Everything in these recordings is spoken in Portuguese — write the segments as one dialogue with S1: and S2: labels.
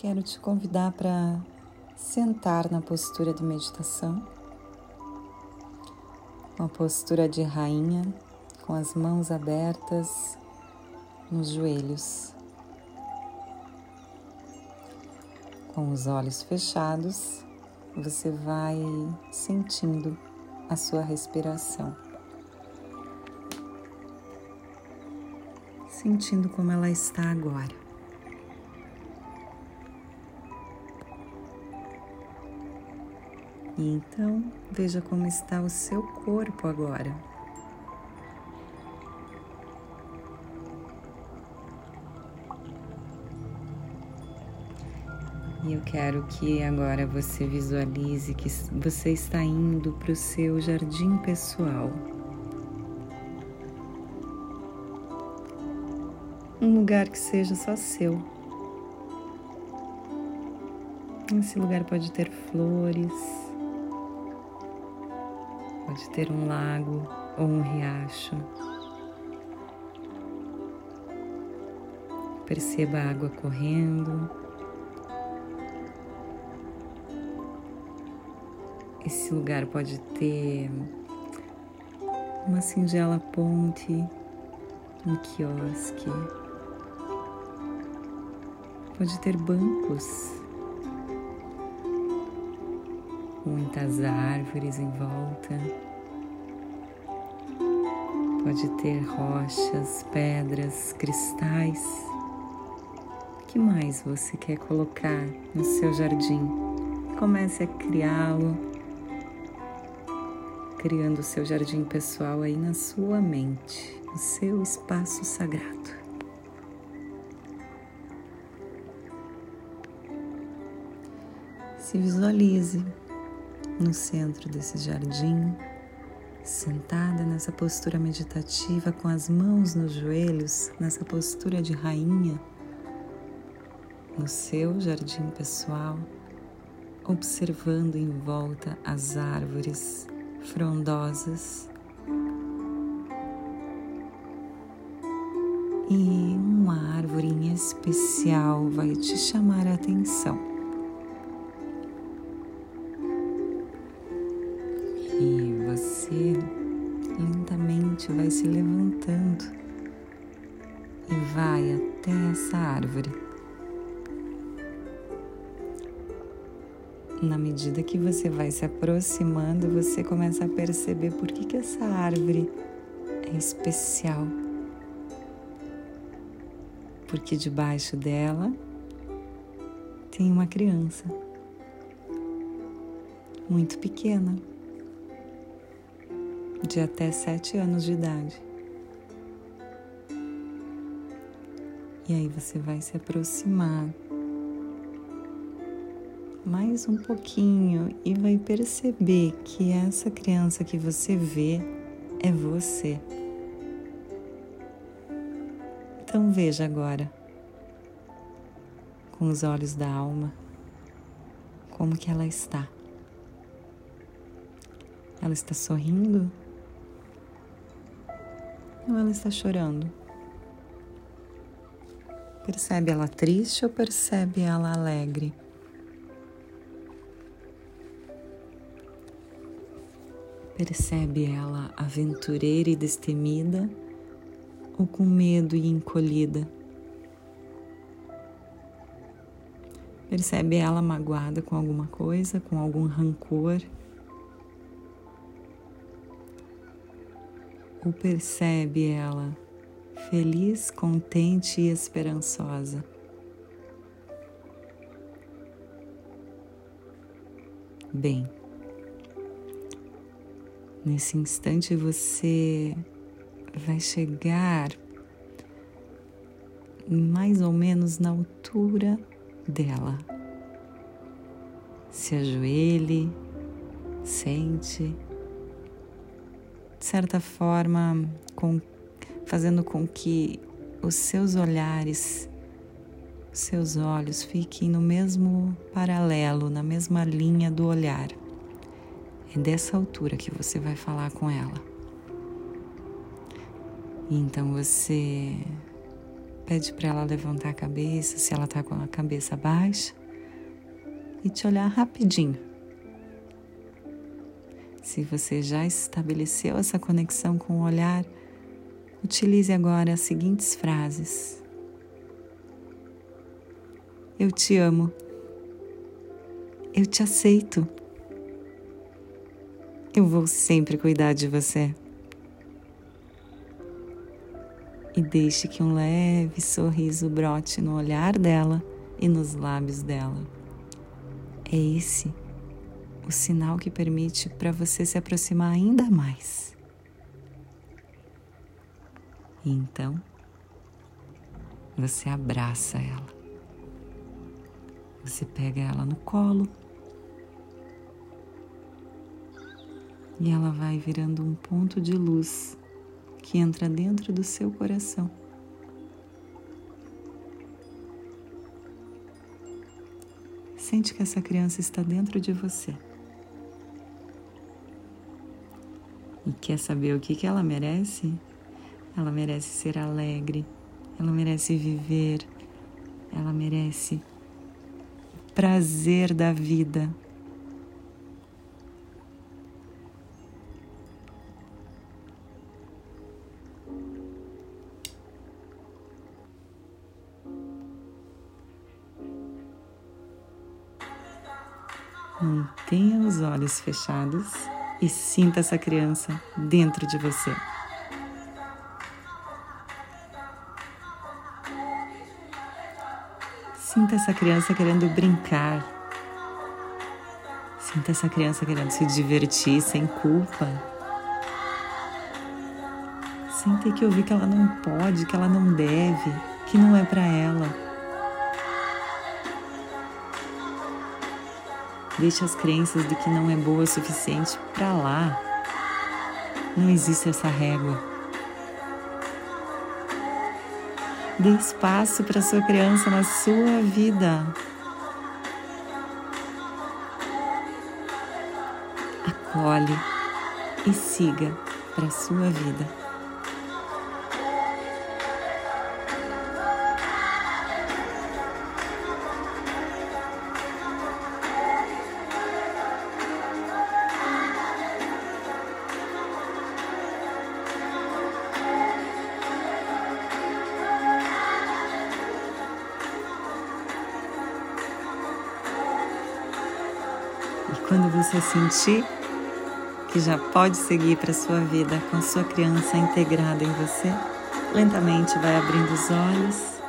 S1: quero te convidar para sentar na postura de meditação, uma postura de rainha, com as mãos abertas nos joelhos. Com os olhos fechados, você vai sentindo a sua respiração. Sentindo como ela está agora. E então veja como está o seu corpo agora. E eu quero que agora você visualize que você está indo para o seu jardim pessoal. Um lugar que seja só seu. Esse lugar pode ter flores, pode ter um lago ou um riacho. Perceba a água correndo. Esse lugar pode ter uma singela ponte, um quiosque, pode ter bancos muitas árvores em volta. Pode ter rochas, pedras, cristais. O que mais você quer colocar no seu jardim? Comece a criá-lo, criando o seu jardim pessoal aí na sua mente, o seu espaço sagrado. Se visualize no centro desse jardim, sentada nessa postura meditativa com as mãos nos joelhos, nessa postura de rainha, no seu jardim pessoal, observando em volta as árvores frondosas e uma árvore em especial vai te chamar a atenção. Você lentamente vai se levantando e vai até essa árvore. Na medida que você vai se aproximando, você começa a perceber por que, que essa árvore é especial. Porque debaixo dela tem uma criança muito pequena de até sete anos de idade. E aí você vai se aproximar mais um pouquinho e vai perceber que essa criança que você vê é você. Então veja agora, com os olhos da alma, como que ela está. Ela está sorrindo ou ela está chorando? Percebe ela triste ou percebe ela alegre? Percebe ela aventureira e destemida ou com medo e encolhida? Percebe ela magoada com alguma coisa, com algum rancor? Ou percebe ela feliz, contente e esperançosa? Bem, nesse instante você vai chegar mais ou menos na altura dela. Se ajoelhe, sente de certa forma, com, fazendo com que os seus olhares, os seus olhos fiquem no mesmo paralelo, na mesma linha do olhar. É dessa altura que você vai falar com ela. Então você Pede para ela levantar a cabeça, se ela está com a cabeça baixa, e te olhar rapidinho. Se você já estabeleceu essa conexão com o olhar, utilize agora as seguintes frases: Eu te amo. Eu te aceito. Eu vou sempre cuidar de você. E deixe que um leve sorriso brote no olhar dela e nos lábios dela. É esse o sinal que permite para você se aproximar ainda mais. E então, você abraça ela. Você pega ela no colo e ela vai virando um ponto de luz que entra dentro do seu coração. Sente que essa criança está dentro de você. E quer saber o que, que ela merece? Ela merece ser alegre, ela merece viver, ela merece prazer da vida. Mantenha os olhos fechados e sinta essa criança dentro de você. Sinta essa criança querendo brincar. Sinta essa criança querendo se divertir sem culpa. Sinta que ouvir que ela não pode, que ela não deve, que não é para ela. Deixe as crenças de que não é boa o suficiente para lá. Não existe essa régua. Dê espaço para sua criança na sua vida. Acolhe e siga para sua vida. Quando você sentir que já pode seguir para sua vida com sua criança integrada em você, lentamente vai abrindo os olhos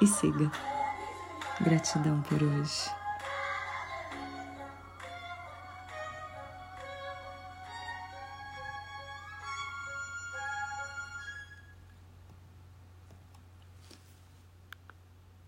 S1: e siga. Gratidão por hoje.